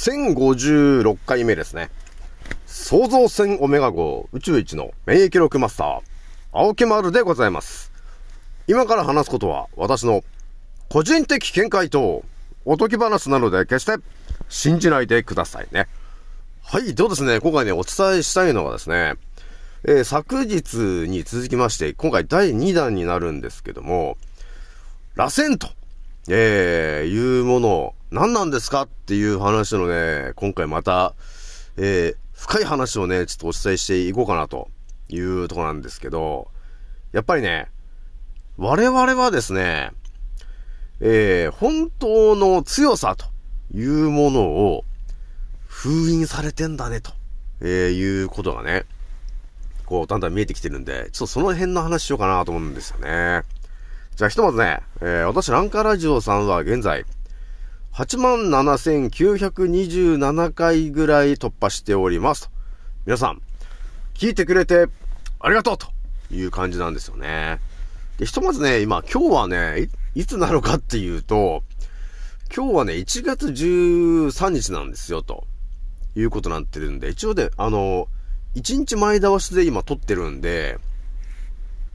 1056回目ですね。創造船オメガ号宇宙一の免疫力マスター、青木丸でございます。今から話すことは私の個人的見解とおとぎ話なので決して信じないでくださいね。はい、どうですね、今回ね、お伝えしたいのはですね、えー、昨日に続きまして、今回第2弾になるんですけども、螺旋と、えー、いうものを何なんですかっていう話のね、今回また、えー、深い話をね、ちょっとお伝えしていこうかなというとこなんですけど、やっぱりね、我々はですね、えー、本当の強さというものを封印されてんだね、と、えー、いうことがね、こう、だんだん見えてきてるんで、ちょっとその辺の話しようかなと思うんですよね。じゃあひとまずね、えー、私、ランカーラジオさんは現在、87,927回ぐらい突破しております。皆さん、聞いてくれてありがとうという感じなんですよね。で、ひとまずね、今、今日はねい、いつなのかっていうと、今日はね、1月13日なんですよ、ということになってるんで、一応で、あの、1日前倒しで今撮ってるんで、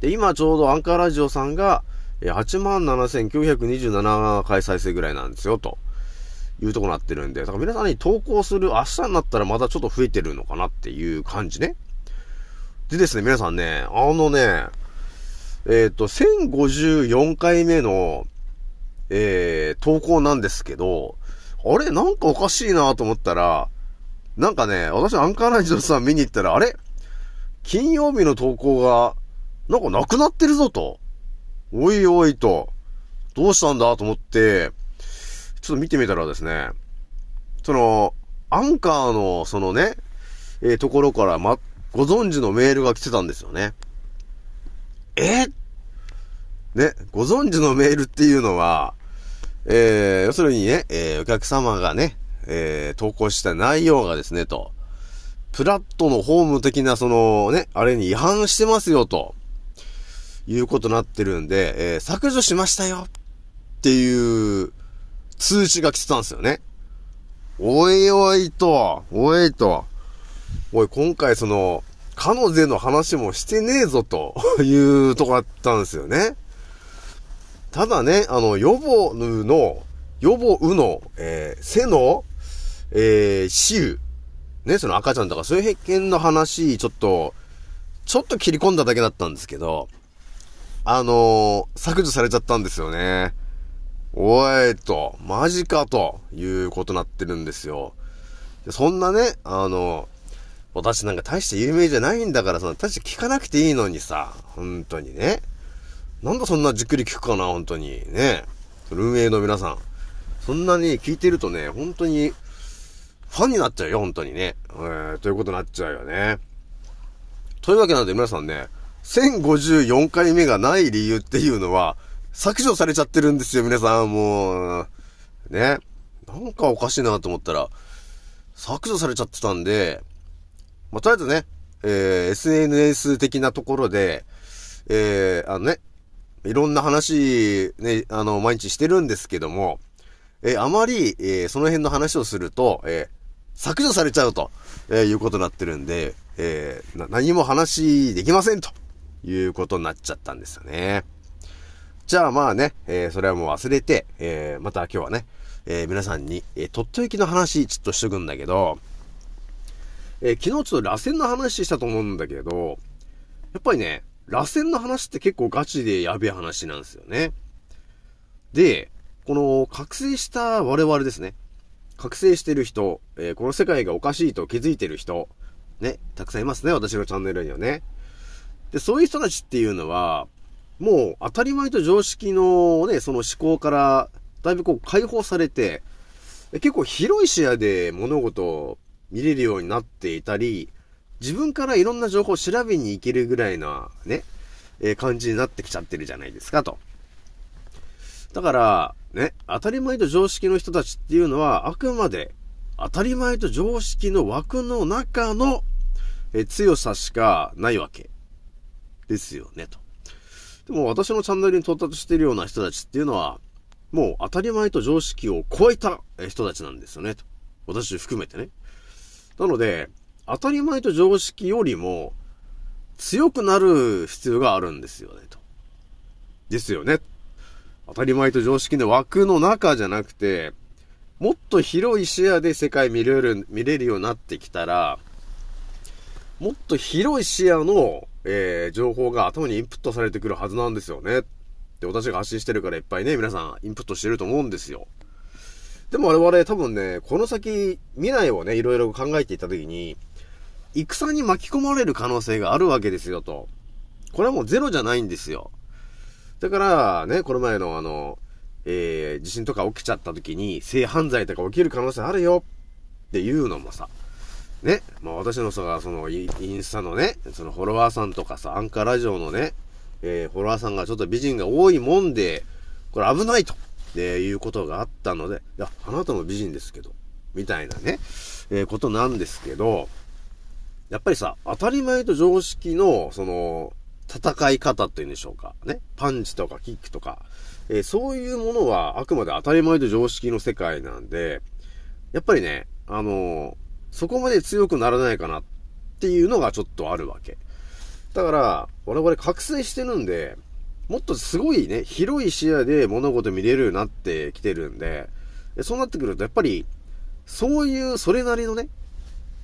で、今ちょうどアンカーラジオさんが、87,927回再生ぐらいなんですよ、というとこなってるんで、だから皆さんに投稿する明日になったらまたちょっと増えてるのかなっていう感じね。でですね、皆さんね、あのね、えっ、ー、と、1054回目の、えー、投稿なんですけど、あれなんかおかしいなと思ったら、なんかね、私アンカーラジオさん見に行ったら、あれ金曜日の投稿が、なんかなくなってるぞと。おいおいと、どうしたんだと思って、ちょっと見てみたらですね、その、アンカーの、そのね、えー、ところから、ま、ご存知のメールが来てたんですよね。え？ね、ご存知のメールっていうのは、えー、要するにね、えー、お客様がね、えー、投稿した内容がですね、と、プラットのホーム的なそのね、あれに違反してますよ、と。いうことになってるんで、えー、削除しましたよっていう通知が来てたんですよね。おいおいと、おいと、おい、今回その、彼女の話もしてねえぞというとこだったんですよね。ただね、あの、予防の、予防の、えー、背の、えー、死ゆ、ね、その赤ちゃんとかそういう辺の話、ちょっと、ちょっと切り込んだだけだったんですけど、あのー、削除されちゃったんですよね。おいと、マジかということになってるんですよ。そんなね、あの、私なんか大して有名じゃないんだから、その、大して聞かなくていいのにさ、本当にね。なんだそんなじっくり聞くかな、本当に。ね。運営の皆さん。そんなに聞いてるとね、本当に、ファンになっちゃうよ、本当にね。えー、ということになっちゃうよね。というわけなんで皆さんね、1054回目がない理由っていうのは、削除されちゃってるんですよ、皆さん。もう、ね。なんかおかしいなと思ったら、削除されちゃってたんで、まあ、とりあえずね、えー、SNS 的なところで、えー、あのね、いろんな話、ね、あの、毎日してるんですけども、えー、あまり、えー、その辺の話をすると、え、削除されちゃうと、え、いうことになってるんで、え、何も話できませんと。いうことになっちゃったんですよね。じゃあまあね、えー、それはもう忘れて、えー、また今日はね、えー、皆さんに、えー、とっておきの話ちょっとしとくんだけど、えー、昨日ちょっと螺旋の話したと思うんだけど、やっぱりね、螺旋の話って結構ガチでやべえ話なんですよね。で、この覚醒した我々ですね。覚醒してる人、えー、この世界がおかしいと気づいてる人、ね、たくさんいますね、私のチャンネルにはね。で、そういう人たちっていうのは、もう当たり前と常識のね、その思考から、だいぶこう解放されて、結構広い視野で物事を見れるようになっていたり、自分からいろんな情報を調べに行けるぐらいな、ね、えー、感じになってきちゃってるじゃないですか、と。だから、ね、当たり前と常識の人たちっていうのは、あくまで当たり前と常識の枠の中の、え強さしかないわけ。ですよね、と。でも私のチャンネルに到達しているような人たちっていうのは、もう当たり前と常識を超えた人たちなんですよね。と私含めてね。なので、当たり前と常識よりも強くなる必要があるんですよね、と。ですよね。当たり前と常識の枠の中じゃなくて、もっと広い視野で世界見れる、見れるようになってきたら、もっと広い視野の、えー、情報が頭にインプットされてくるはずなんですよね。って私が発信してるからいっぱいね、皆さんインプットしてると思うんですよ。でも我々多分ね、この先、未来をね、いろいろ考えていたときに、戦に巻き込まれる可能性があるわけですよと。これはもうゼロじゃないんですよ。だから、ね、この前のあの、えー、地震とか起きちゃった時に性犯罪とか起きる可能性あるよっていうのもさ、ね、まあ私のさ、そのインスタのね、そのフォロワーさんとかさ、アンカーラジオのね、えー、フォロワーさんがちょっと美人が多いもんで、これ危ないと、えいうことがあったので、いや、あなたも美人ですけど、みたいなね、えー、ことなんですけど、やっぱりさ、当たり前と常識の、その、戦い方っていうんでしょうか。ね。パンチとかキックとか、えー、そういうものはあくまで当たり前と常識の世界なんで、やっぱりね、あのー、そこまで強くならないかなっていうのがちょっとあるわけ。だから、我々覚醒してるんで、もっとすごいね、広い視野で物事見れるようになってきてるんで、そうなってくると、やっぱり、そういう、それなりのね、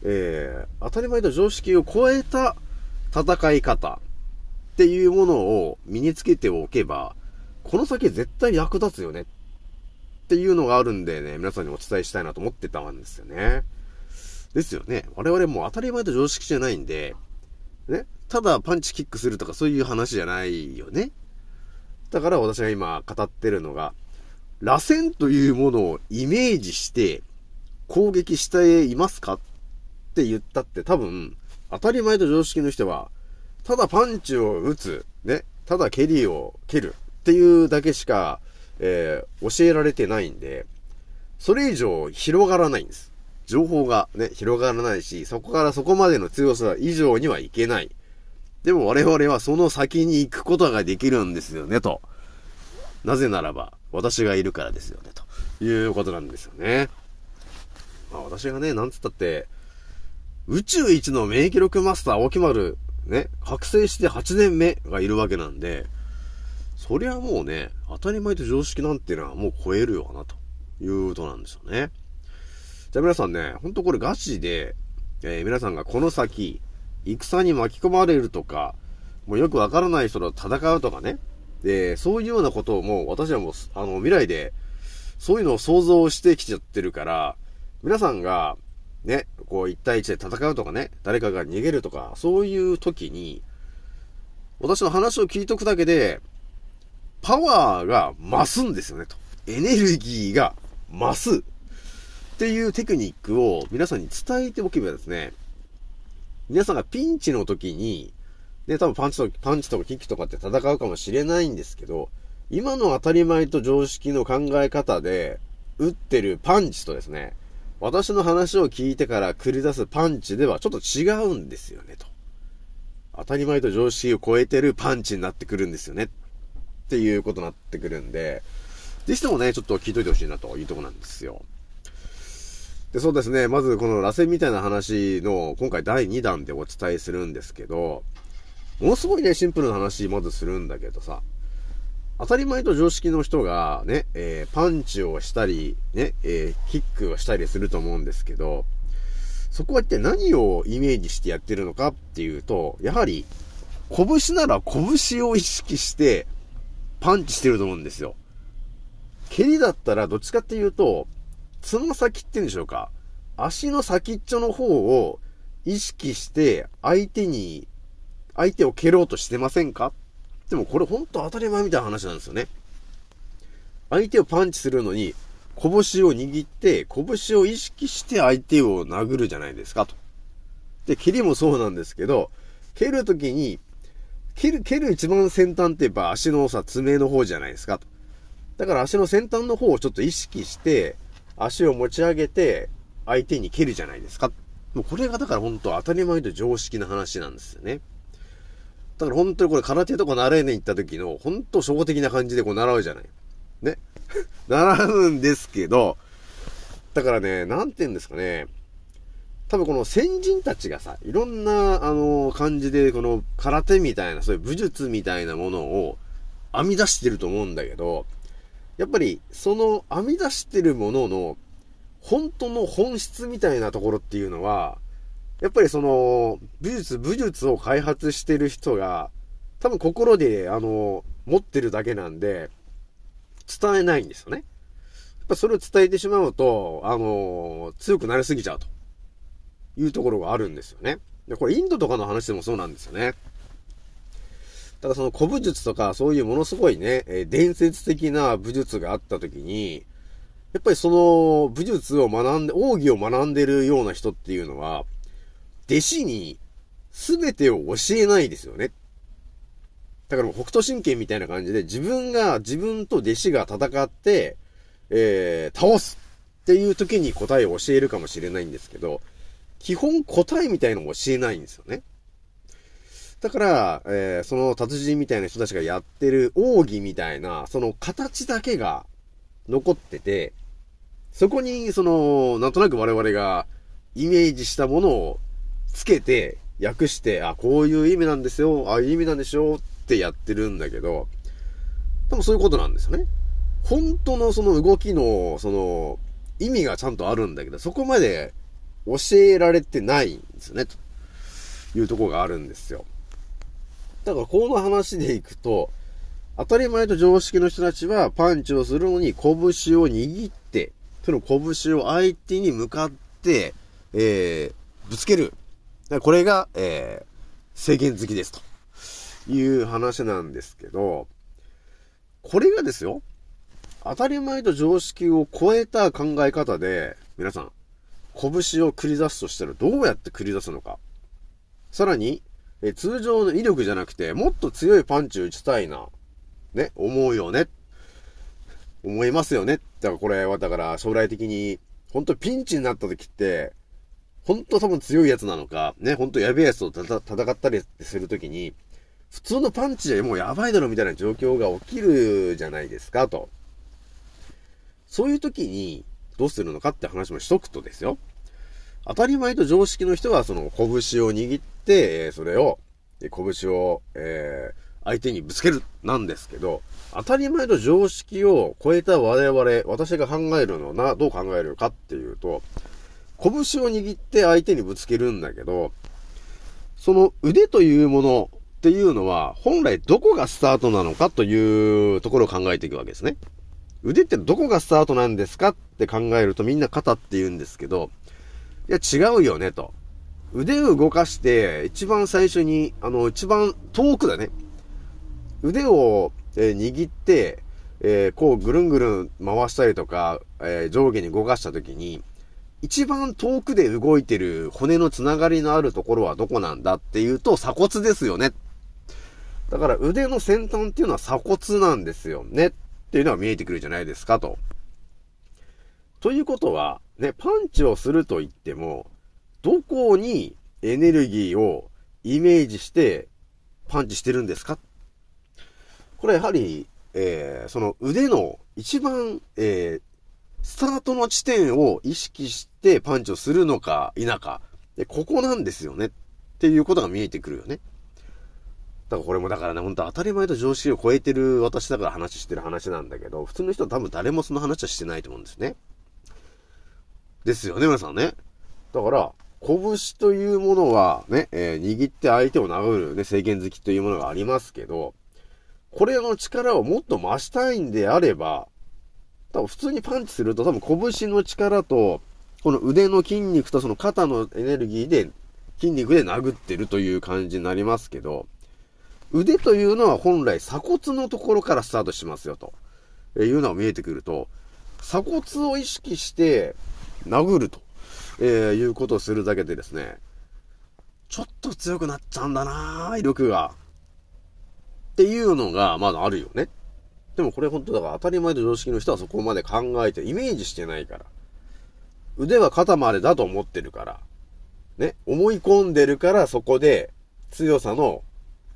えー、当たり前と常識を超えた戦い方っていうものを身につけておけば、この先絶対役立つよねっていうのがあるんでね、皆さんにお伝えしたいなと思ってたんですよね。ですよね。我々も当たり前と常識じゃないんで、ね、ただパンチキックするとかそういう話じゃないよね。だから私が今語ってるのが、螺旋というものをイメージして攻撃していますかって言ったって多分、当たり前と常識の人は、ただパンチを打つ、ね、ただ蹴りを蹴るっていうだけしか、えー、教えられてないんで、それ以上広がらないんです。情報がね、広がらないし、そこからそこまでの強さ以上にはいけない。でも我々はその先に行くことができるんですよね、と。なぜならば、私がいるからですよね、ということなんですよね。まあ私がね、なんつったって、宇宙一の免疫力マスター、沖丸、ね、覚醒して8年目がいるわけなんで、そりゃもうね、当たり前と常識なんていうのはもう超えるよな、ということなんですよね。じゃあ皆さんね、ほんとこれガチで、えー、皆さんがこの先、戦に巻き込まれるとか、もうよくわからない人と戦うとかね、で、そういうようなことをもう私はもう、あの、未来で、そういうのを想像してきちゃってるから、皆さんが、ね、こう一対一で戦うとかね、誰かが逃げるとか、そういう時に、私の話を聞いとくだけで、パワーが増すんですよね、と。エネルギーが増す。っていうテクニックを皆さんに伝えておけばですね、皆さんがピンチの時に、ね、多分パンチと、パンチとかキックとかって戦うかもしれないんですけど、今の当たり前と常識の考え方で、打ってるパンチとですね、私の話を聞いてから繰り出すパンチではちょっと違うんですよね、と。当たり前と常識を超えてるパンチになってくるんですよね。っていうことになってくるんで、ぜひともね、ちょっと聞いといてほしいなというとこなんですよ。で、そうですね、まずこの螺旋みたいな話の今回第2弾でお伝えするんですけど、ものすごいね、シンプルな話まずするんだけどさ、当たり前と常識の人がね、えー、パンチをしたり、ね、えー、キックをしたりすると思うんですけど、そこは一体何をイメージしてやってるのかっていうと、やはり、拳なら拳を意識してパンチしてると思うんですよ。蹴りだったらどっちかっていうと、つま先って言うんでしょうか？足の先っちょの方を意識して相手に、相手を蹴ろうとしてませんか？でもこれほんと当たり前みたいな話なんですよね。相手をパンチするのに、拳を握って、拳を意識して相手を殴るじゃないですかと。で、蹴りもそうなんですけど、蹴るときに、蹴る、蹴る一番先端って言えば足のさ、爪の方じゃないですかと。だから足の先端の方をちょっと意識して、足を持ち上げて、相手に蹴るじゃないですか。もうこれがだから本当当たり前と常識な話なんですよね。だから本当にこれ空手とか習いに行った時の、本当初歩的な感じでこう習うじゃない。ね。並ぶんですけど、だからね、なんて言うんですかね。多分この先人たちがさ、いろんな、あの、感じで、この空手みたいな、そういう武術みたいなものを編み出してると思うんだけど、やっぱり、その編み出してるものの、本当の本質みたいなところっていうのは、やっぱりその、武術、武術を開発してる人が、多分心で、あの、持ってるだけなんで、伝えないんですよね。やっぱそれを伝えてしまうと、あの、強くなりすぎちゃうと。いうところがあるんですよね。で、これインドとかの話でもそうなんですよね。ただその古武術とかそういうものすごいね、え伝説的な武術があった時に、やっぱりその武術を学んで、奥義を学んでるような人っていうのは、弟子に全てを教えないですよね。だから北斗神拳みたいな感じで自分が、自分と弟子が戦って、えー、倒すっていう時に答えを教えるかもしれないんですけど、基本答えみたいのも教えないんですよね。だから、えー、その達人みたいな人たちがやってる奥義みたいな、その形だけが残ってて、そこに、その、なんとなく我々がイメージしたものをつけて、訳して、あ、こういう意味なんですよ、ああいう意味なんでしょうってやってるんだけど、多分そういうことなんですよね。本当のその動きの、その、意味がちゃんとあるんだけど、そこまで教えられてないんですよね、というとこがあるんですよ。だからこの話でいくと、当たり前と常識の人たちはパンチをするのに拳を握って、その拳を相手に向かって、えー、ぶつける。これが、えー、制限好きですという話なんですけど、これがですよ、当たり前と常識を超えた考え方で、皆さん、拳を繰り出すとしたらどうやって繰り出すのか。さらに、え通常の威力じゃなくて、もっと強いパンチを打ちたいな。ね、思うよね。思いますよね。だからこれは、だから将来的に、ほんとピンチになった時って、ほんと多分強いやつなのか、ね、ほんとやべえやつと戦ったりする時に、普通のパンチでもうやばいだろみたいな状況が起きるじゃないですか、と。そういう時に、どうするのかって話もしとくとですよ。当たり前と常識の人はその拳を握って、それを、拳を、えー、相手にぶつける、なんですけど、当たり前と常識を超えた我々、私が考えるのはどう考えるかっていうと、拳を握って相手にぶつけるんだけど、その腕というものっていうのは、本来どこがスタートなのかというところを考えていくわけですね。腕ってどこがスタートなんですかって考えるとみんな肩って言うんですけど、いや違うよねと。腕を動かして、一番最初に、あの、一番遠くだね。腕を、えー、握って、えー、こうぐるんぐるん回したりとか、えー、上下に動かした時に、一番遠くで動いてる骨のつながりのあるところはどこなんだっていうと鎖骨ですよね。だから腕の先端っていうのは鎖骨なんですよね。っていうのが見えてくるじゃないですかと。ということは、ね、パンチをすると言っても、どこにエネルギーをイメージしてパンチしてるんですか？これやはり、えー、その腕の一番、えー、スタートの地点を意識してパンチをするのか否か。で、ここなんですよね。っていうことが見えてくるよね。だからこれもだからね、ほんと当たり前と常識を超えてる私だから話してる話なんだけど、普通の人は多分誰もその話はしてないと思うんですね。ですよね、皆さんね。だから、拳というものはね、えー、握って相手を殴るね、制限好きというものがありますけど、これの力をもっと増したいんであれば、多分普通にパンチすると多分拳の力と、この腕の筋肉とその肩のエネルギーで、筋肉で殴ってるという感じになりますけど、腕というのは本来鎖骨のところからスタートしますよと、えいうのが見えてくると、鎖骨を意識して殴ると、えー、いうことをするだけでですね、ちょっと強くなっちゃうんだな威力が。っていうのがまだあるよね。でもこれ本当だから当たり前と常識の人はそこまで考えてイメージしてないから。腕は肩までだと思ってるから。ね。思い込んでるからそこで強さの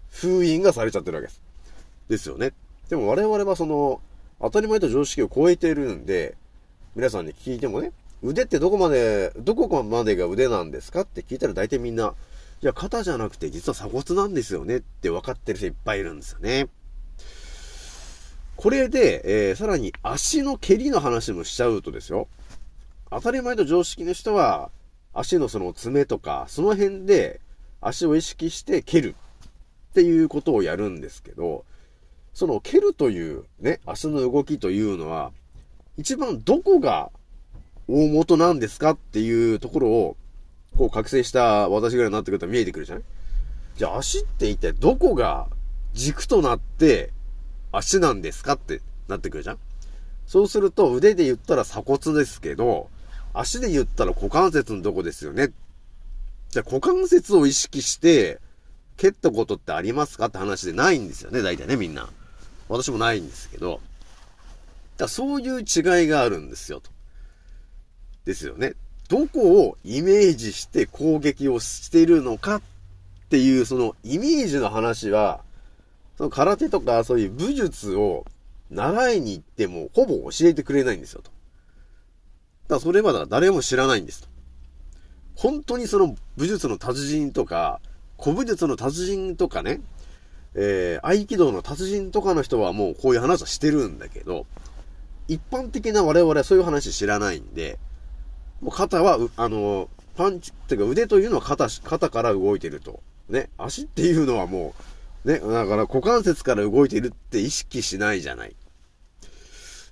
封印がされちゃってるわけです。ですよね。でも我々はその、当たり前と常識を超えてるんで、皆さんに聞いてもね、腕ってどこまで、どこまでが腕なんですかって聞いたら大体みんな、いや、肩じゃなくて実は鎖骨なんですよねって分かってる人いっぱいいるんですよね。これで、えー、さらに足の蹴りの話もしちゃうとですよ。当たり前と常識の人は、足のその爪とか、その辺で足を意識して蹴るっていうことをやるんですけど、その蹴るというね、足の動きというのは、一番どこが大元なんですかっていうところを、こう覚醒した私ぐらいになってくると見えてくるじゃないじゃあ足って一体どこが軸となって足なんですかってなってくるじゃんそうすると腕で言ったら鎖骨ですけど、足で言ったら股関節のとこですよね。じゃあ股関節を意識して蹴ったことってありますかって話でないんですよね、大体ね、みんな。私もないんですけど。だそういう違いがあるんですよ、と。ですよね。どこをイメージして攻撃をしてるのかっていう、そのイメージの話は、その空手とかそういう武術を習いに行ってもほぼ教えてくれないんですよ、と。だからそれはだ誰も知らないんですと。本当にその武術の達人とか、古武術の達人とかね、えー、合気道の達人とかの人はもうこういう話はしてるんだけど、一般的な我々はそういう話知らないんで、もう肩は、あの、パンチ、っていうか腕というのは肩、肩から動いてると。ね、足っていうのはもう、ね、だから股関節から動いてるって意識しないじゃない。っ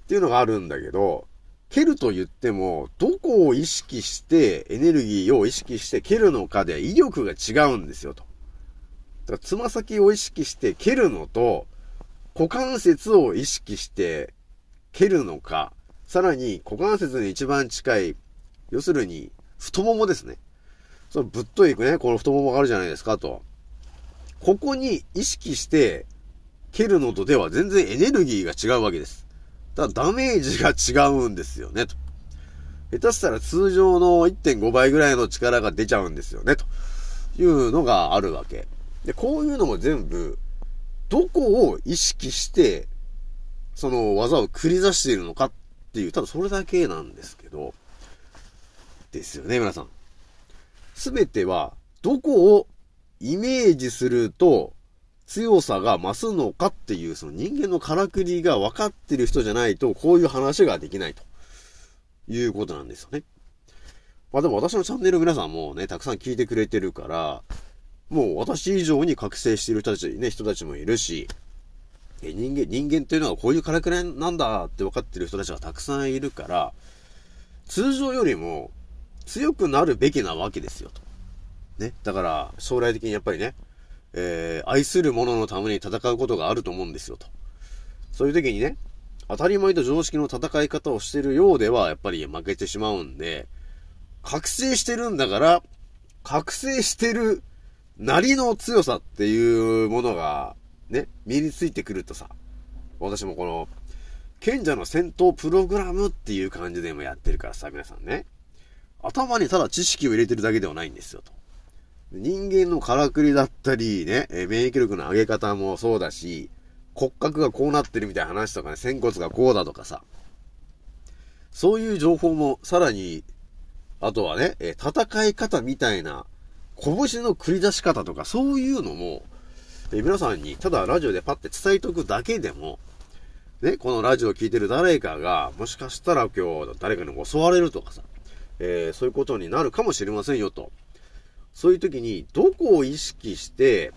ていうのがあるんだけど、蹴ると言っても、どこを意識して、エネルギーを意識して蹴るのかで威力が違うんですよと。だからつま先を意識して蹴るのと、股関節を意識して蹴るのか、さらに股関節に一番近い、要するに太ももですね。そのぶっといくね、この太ももがあるじゃないですかと。ここに意識して蹴るのとでは全然エネルギーが違うわけです。だダメージが違うんですよね、と。下手したら通常の1.5倍ぐらいの力が出ちゃうんですよね、というのがあるわけ。で、こういうのも全部、どこを意識してその技を繰り出しているのかっていう、ただそれだけなんですけど、ですよね、皆さん。すべては、どこをイメージすると強さが増すのかっていう、その人間のからくりが分かってる人じゃないと、こういう話ができないということなんですよね。まあでも私のチャンネル皆さんもね、たくさん聞いてくれてるから、もう私以上に覚醒している人たち、ね、人たちもいるし、人間、人間っていうのはこういうからくりなんだって分かってる人たちがたくさんいるから、通常よりも強くなるべきなわけですよ、と。ね。だから、将来的にやっぱりね、えー、愛する者のために戦うことがあると思うんですよ、と。そういう時にね、当たり前と常識の戦い方をしてるようでは、やっぱり負けてしまうんで、覚醒してるんだから、覚醒してるなりの強さっていうものがね、身についてくるとさ、私もこの、賢者の戦闘プログラムっていう感じでもやってるからさ、皆さんね。頭にただ知識を入れてるだけではないんですよ、と。人間のからくりだったり、ね、え免疫力の上げ方もそうだし、骨格がこうなってるみたいな話とかね、仙骨がこうだとかさ。そういう情報もさらに、あとはね、え戦い方みたいな、拳の繰り出し方とか、そういうのも、で、皆さんにただラジオでパッて伝えとくだけでも、ね、このラジオを聴いてる誰かが、もしかしたら今日誰かに襲われるとかさ、えー、そういうことになるかもしれませんよと。そういう時に、どこを意識して、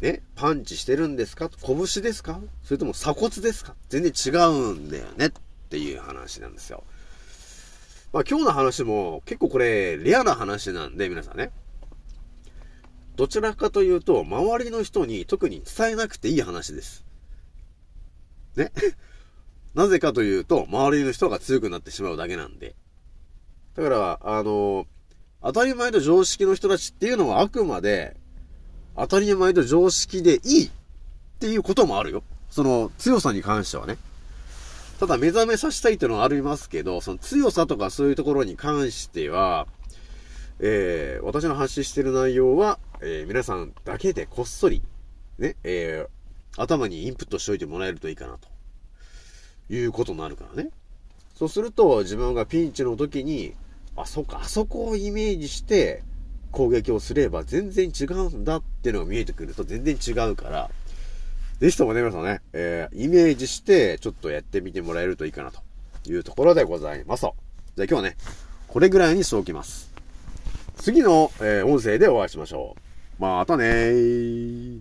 ね、パンチしてるんですか？拳ですか？それとも鎖骨ですか？全然違うんだよねっていう話なんですよ。まあ今日の話も結構これレアな話なんで皆さんね、どちらかというと、周りの人に特に伝えなくていい話です。ね？なぜかというと、周りの人が強くなってしまうだけなんで。だから、あの、当たり前と常識の人たちっていうのはあくまで、当たり前と常識でいいっていうこともあるよ。その強さに関してはね。ただ目覚めさせたいっていうのはありますけど、その強さとかそういうところに関しては、えー、私の発信してる内容は、えー、皆さんだけでこっそり、ね、えー、頭にインプットしておいてもらえるといいかなということになるからね。そうすると、自分がピンチの時に、あ、そっか、あそこをイメージして、攻撃をすれば全然違うんだっていうのが見えてくると全然違うから、ぜひともね、皆さんね、えー、イメージして、ちょっとやってみてもらえるといいかなというところでございます。じゃあ今日はね、これぐらいにしておきます。次の、えー、音声でお会いしましょう。またねー。